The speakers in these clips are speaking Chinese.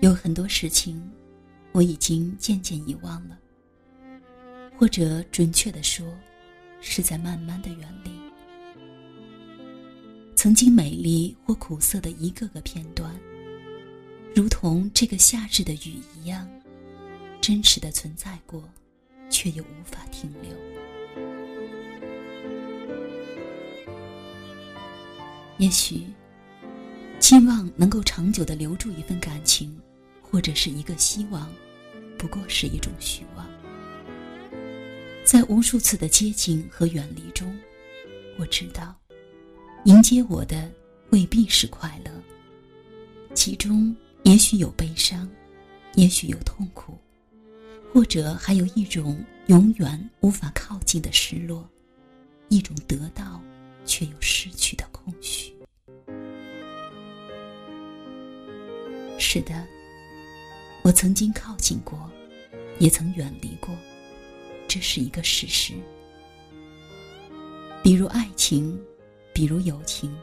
有很多事情，我已经渐渐遗忘了，或者准确的说，是在慢慢的远离。曾经美丽或苦涩的一个个片段，如同这个夏日的雨一样，真实的存在过，却又无法停留。也许，期望能够长久的留住一份感情。或者是一个希望，不过是一种虚妄。在无数次的接近和远离中，我知道，迎接我的未必是快乐，其中也许有悲伤，也许有痛苦，或者还有一种永远无法靠近的失落，一种得到却又失去的空虚。是的。我曾经靠近过，也曾远离过，这是一个事实。比如爱情，比如友情，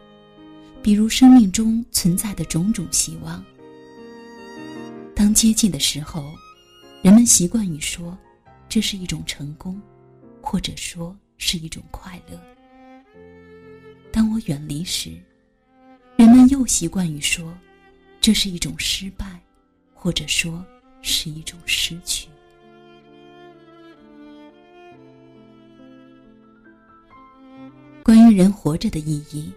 比如生命中存在的种种希望。当接近的时候，人们习惯于说，这是一种成功，或者说是一种快乐。当我远离时，人们又习惯于说，这是一种失败。或者说是一种失去。关于人活着的意义，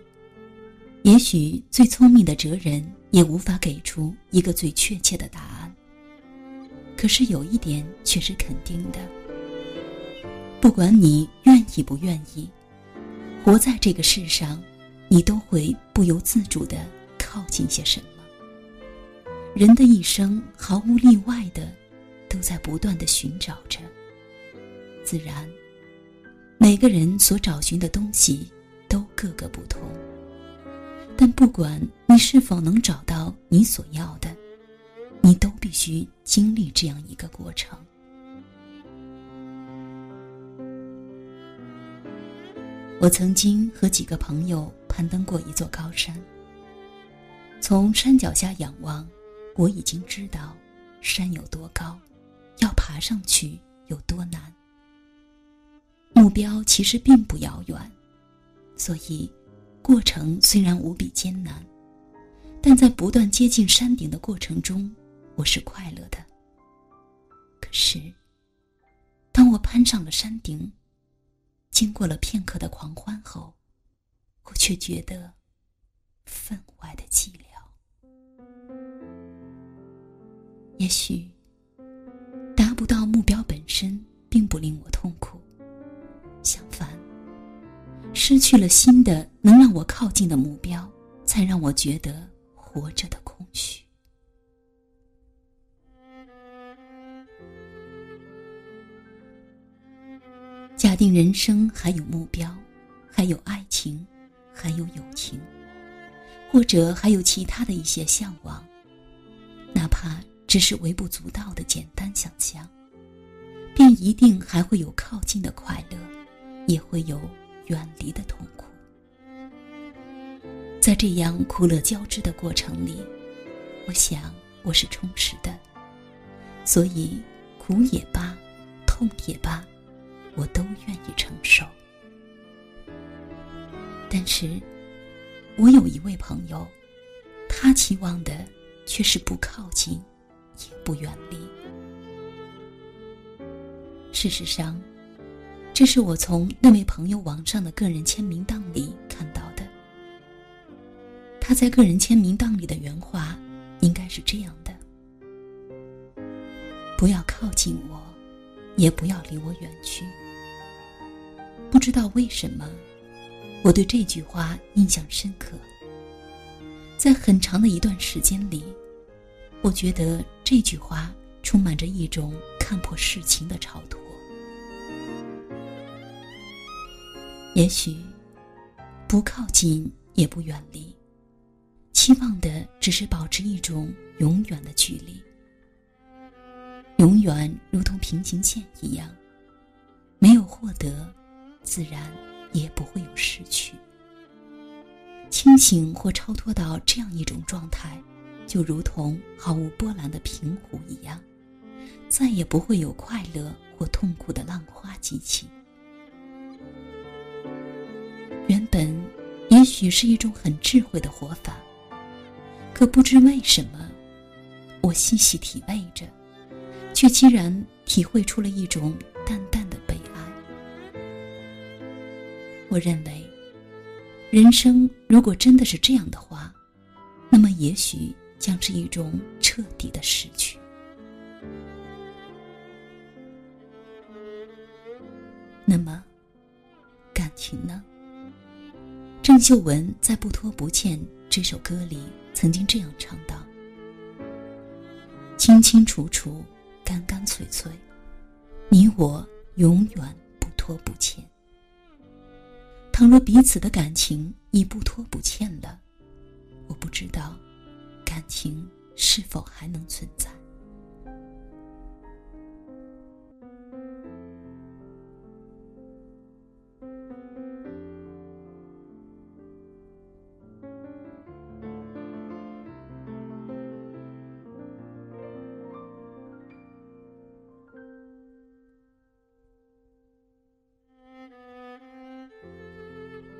也许最聪明的哲人也无法给出一个最确切的答案。可是有一点却是肯定的：不管你愿意不愿意，活在这个世上，你都会不由自主的靠近些什么。人的一生毫无例外的，都在不断的寻找着。自然，每个人所找寻的东西都各个不同。但不管你是否能找到你所要的，你都必须经历这样一个过程。我曾经和几个朋友攀登过一座高山，从山脚下仰望。我已经知道，山有多高，要爬上去有多难。目标其实并不遥远，所以过程虽然无比艰难，但在不断接近山顶的过程中，我是快乐的。可是，当我攀上了山顶，经过了片刻的狂欢后，我却觉得分外的寂寥。也许，达不到目标本身并不令我痛苦，相反，失去了新的能让我靠近的目标，才让我觉得活着的空虚。假定人生还有目标，还有爱情，还有友情，或者还有其他的一些向往，哪怕。只是微不足道的简单想象，便一定还会有靠近的快乐，也会有远离的痛苦。在这样苦乐交织的过程里，我想我是充实的，所以苦也罢，痛也罢，我都愿意承受。但是，我有一位朋友，他期望的却是不靠近。也不远离。事实上，这是我从那位朋友网上的个人签名档里看到的。他在个人签名档里的原话应该是这样的：“不要靠近我，也不要离我远去。”不知道为什么，我对这句话印象深刻。在很长的一段时间里。我觉得这句话充满着一种看破世情的超脱。也许，不靠近也不远离，期望的只是保持一种永远的距离。永远如同平行线一样，没有获得，自然也不会有失去。清醒或超脱到这样一种状态。就如同毫无波澜的平湖一样，再也不会有快乐或痛苦的浪花激起。原本也许是一种很智慧的活法，可不知为什么，我细细体味着，却竟然体会出了一种淡淡的悲哀。我认为，人生如果真的是这样的话，那么也许。将是一种彻底的失去。那么，感情呢？郑秀文在《不拖不欠》这首歌里曾经这样唱道：“清清楚楚，干干脆脆，你我永远不拖不欠。倘若彼此的感情已不拖不欠了，我不知道。”感情是否还能存在？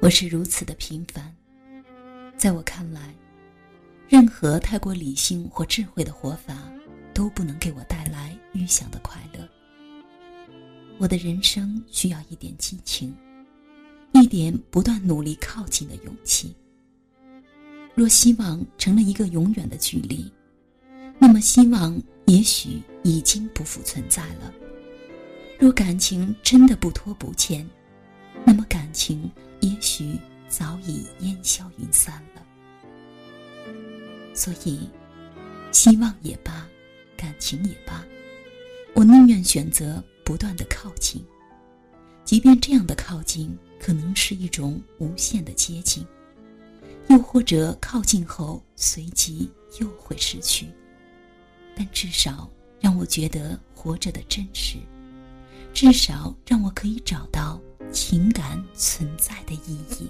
我是如此的平凡，在我看来。任何太过理性或智慧的活法，都不能给我带来预想的快乐。我的人生需要一点激情，一点不断努力靠近的勇气。若希望成了一个永远的距离，那么希望也许已经不复存在了。若感情真的不拖不欠，那么感情也许所以，希望也罢，感情也罢，我宁愿选择不断的靠近，即便这样的靠近可能是一种无限的接近，又或者靠近后随即又会失去，但至少让我觉得活着的真实，至少让我可以找到情感存在的意义。